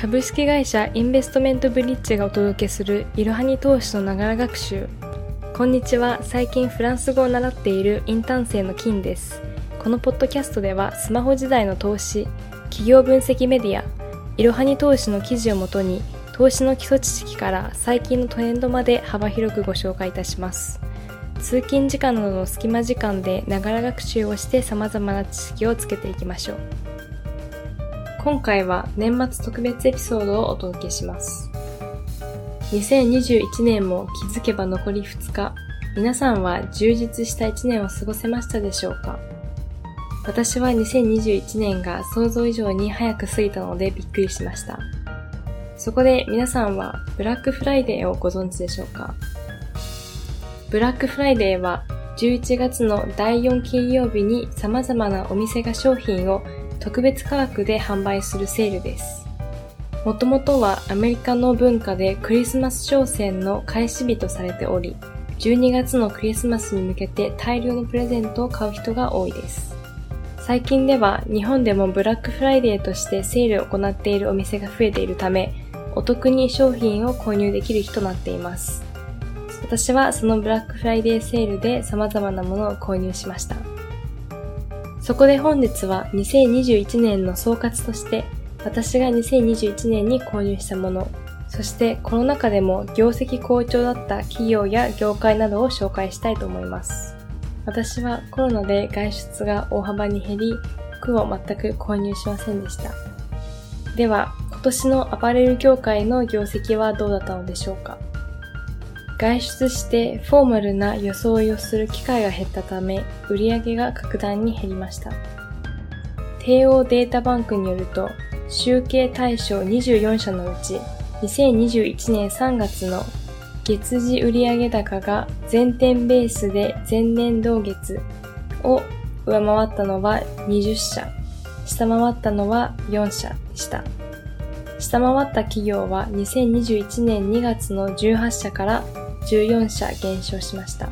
株式会社インベストメントブリッジがお届けするいろはに投資のながら学習。こんにちは。最近フランス語を習っているインターン生の金です。このポッドキャストではスマホ時代の投資企業分析メディアいろはに投資の記事をもとに投資の基礎知識から最近のトレンドまで幅広くご紹介いたします。通勤時間などの隙間時間でながら学習をして様々な知識をつけていきましょう。今回は年末特別エピソードをお届けします。2021年も気づけば残り2日皆さんは充実した1年を過ごせましたでしょうか？私は2021年が想像以上に早く過ぎたのでびっくりしました。そこで皆さんはブラックフライデーをご存知でしょうか？ブラックフライデーは11月の第4金曜日に様々なお店が商品を特別価格で販売するセールです。もともとはアメリカの文化でクリスマス商戦の開始日とされており、12月のクリスマスに向けて大量のプレゼントを買う人が多いです。最近では日本でもブラックフライデーとしてセールを行っているお店が増えているため、お得に商品を購入できる日となっています。私はそのブラックフライデーセールで様々なものを購入しました。そこで本日は2021年の総括として私が2021年に購入したもの、そしてコロナ禍でも業績好調だった企業や業界などを紹介したいと思います。私はコロナで外出が大幅に減り、服を全く購入しませんでした。では、今年のアパレル業界の業績はどうだったのでしょうか？外出してフォーマルな装いをする機会が減ったため、売上が格段に減りました。帝王データバンクによると、集計対象24社のうち、2021年3月の月次売上高が全店ベースで前年同月を上回ったのは20社、下回ったのは4社でした。下回った企業は2021年2月の18社から14社減少しました。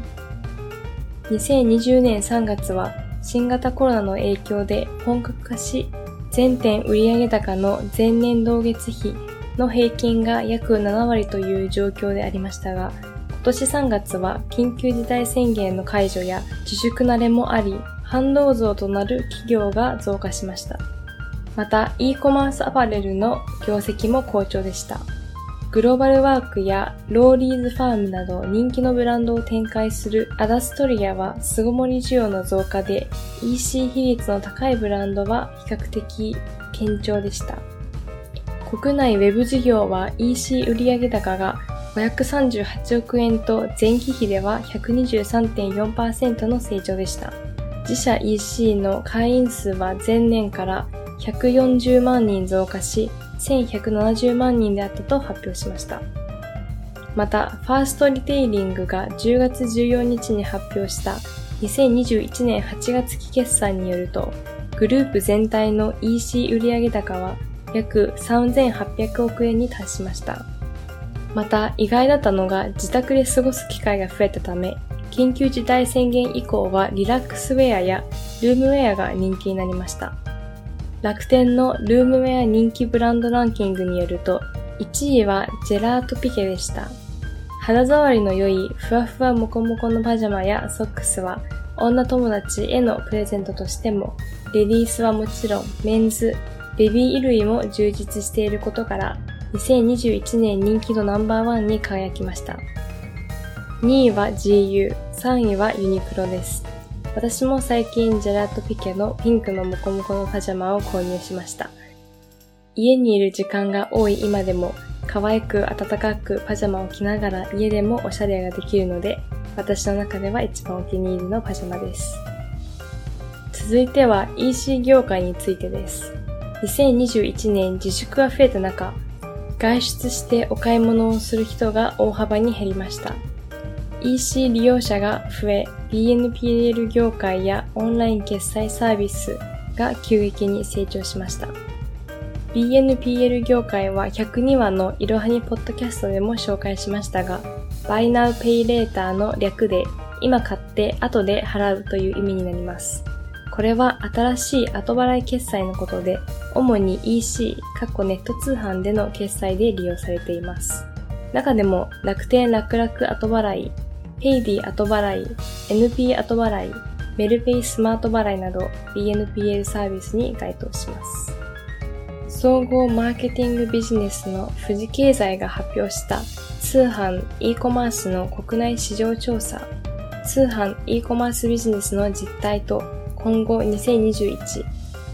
2020年3月は新型コロナの影響で本格化し、全店売上高の前年同月比の平均が約7割という状況でありましたが、今年3月は緊急事態宣言の解除や自粛慣れもあり、反動増となる企業が増加しました。また、e コマースアパレルの業績も好調でした。グローバルワークやローリーズファームなど人気のブランドを展開するアダストリアは巣ごもり需要の増加で EC 比率の高いブランドは比較的堅調でした。国内ウェブ事業は EC 売上高が538億円と前期比では123.4%の成長でした。自社 EC の会員数は前年から140万人増加し、1170万人であったと発表しました。また、ファーストリテイリングが10月14日に発表した2021年8月期決算によると、グループ全体の EC 売上高は約3800億円に達しました。また、意外だったのが自宅で過ごす機会が増えたため、緊急事態宣言以降はリラックスウェアやルームウェアが人気になりました。楽天のルームウェア人気ブランドランキングによると、1位はジェラートピケでした。肌触りの良いふわふわもこもこのパジャマやソックスは女友達へのプレゼントとしても、レディースはもちろんメンズ、ベビー衣類も充実していることから、2021年人気のナンバーワンに輝きました。2位は GU、3位はユニクロです。私も最近ジェラートピケのピンクのモコモコのパジャマを購入しました。家にいる時間が多い今でも可愛く暖かくパジャマを着ながら家でもおしゃれができるので私の中では一番お気に入りのパジャマです。続いては EC 業界についてです。2021年自粛が増えた中、外出してお買い物をする人が大幅に減りました。EC 利用者が増え、BNPL 業界やオンライン決済サービスが急激に成長しました。BNPL 業界は102話のいろはにポッドキャストでも紹介しましたが、Buy Now Pay Later の略で今買って後で払うという意味になります。これは新しい後払い決済のことで、主に EC、過去ネット通販での決済で利用されています。中でも楽天楽々後払い、ペイディ後払い、NP 後払い、メルペイスマート払いなど BNPL サービスに該当します。総合マーケティングビジネスの富士経済が発表した通販 e コマースの国内市場調査、通販 e コマースビジネスの実態と今後2021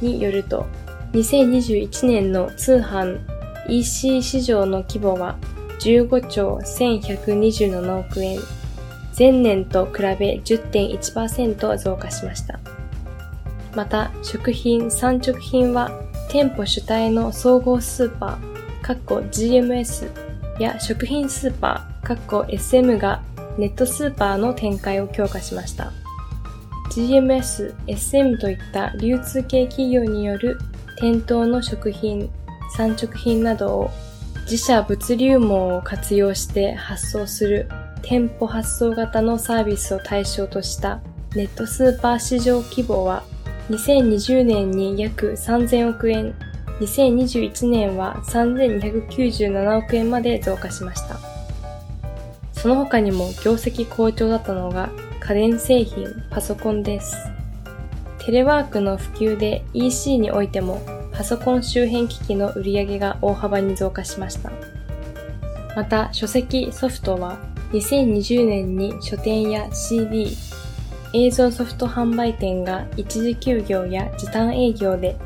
によると、2021年の通販 EC 市場の規模は15兆1127億円。前年と比べ10.1%増加しました。また、食品、産直品は店舗主体の総合スーパー、GMS や食品スーパー、SM がネットスーパーの展開を強化しました。GMS、SM といった流通系企業による店頭の食品、産直品などを自社物流網を活用して発送する店舗発送型のサービスを対象としたネットスーパー市場規模は2020年に約3000億円、2021年は3297億円まで増加しました。その他にも業績好調だったのが家電製品、パソコンです。テレワークの普及で EC においてもパソコン周辺機器の売り上げが大幅に増加しました。また、書籍ソフトは2020年に書店や CD、映像ソフト販売店が一時休業や時短営業で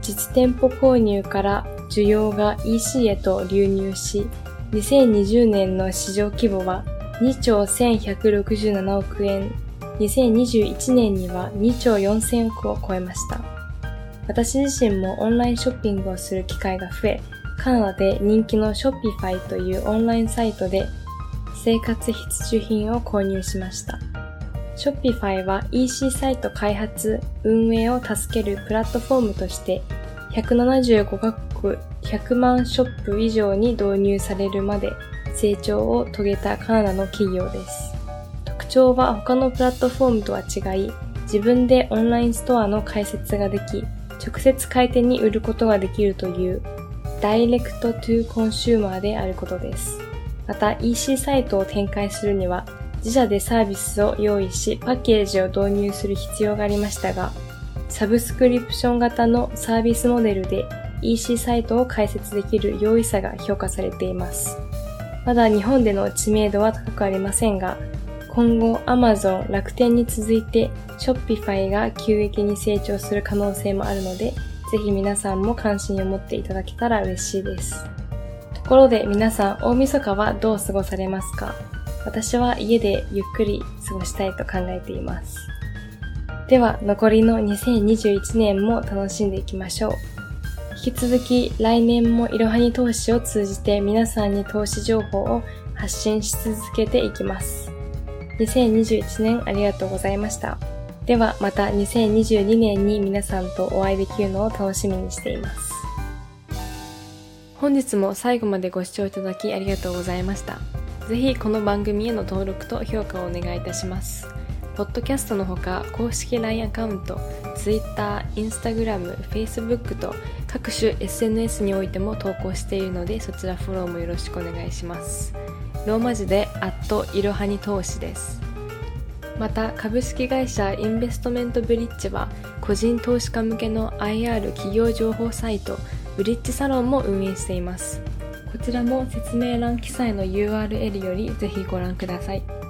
実店舗購入から需要が EC へと流入し、2020年の市場規模は2兆1167億円、2021年には2兆4000億を超えました。私自身もオンラインショッピングをする機会が増え、カナダで人気のショッピファイというオンラインサイトで生活必需品を購入しました。ショッピファイは EC サイト開発、運営を助けるプラットフォームとして175カ国100万ショップ以上に導入されるまで成長を遂げたカナダの企業です。特徴は他のプラットフォームとは違い、自分でオンラインストアの開設ができ、直接買い手に売ることができるという direct to consumer であることです。また EC サイトを展開するには自社でサービスを用意しパッケージを導入する必要がありましたが、サブスクリプション型のサービスモデルで EC サイトを開設できる容易さが評価されています。まだ日本での知名度は高くありませんが、今後 Amazon、楽天に続いて Shopify が急激に成長する可能性もあるので、ぜひ皆さんも関心を持っていただけたら嬉しいです。ところで皆さん、大晦日はどう過ごされますか？私は家でゆっくり過ごしたいと考えています。では、残りの2021年も楽しんでいきましょう。引き続き来年もいろはに投資を通じて皆さんに投資情報を発信し続けていきます。2021年ありがとうございました。ではまた2022年に皆さんとお会いできるのを楽しみにしています。本日も最後までご視聴いただきありがとうございました。ぜひこの番組への登録と評価をお願いいたします。ポッドキャストのほか公式 LINE アカウント、Twitter、Instagram、Facebook と各種 SNS においても投稿しているのでそちらフォローもよろしくお願いします。ローマ字でアットいろはに投資です。また株式会社インベストメントブリッジは個人投資家向けの IR 企業情報サイトブリッジサロンも運営しています。こちらも説明欄記載の URL よりぜひご覧ください。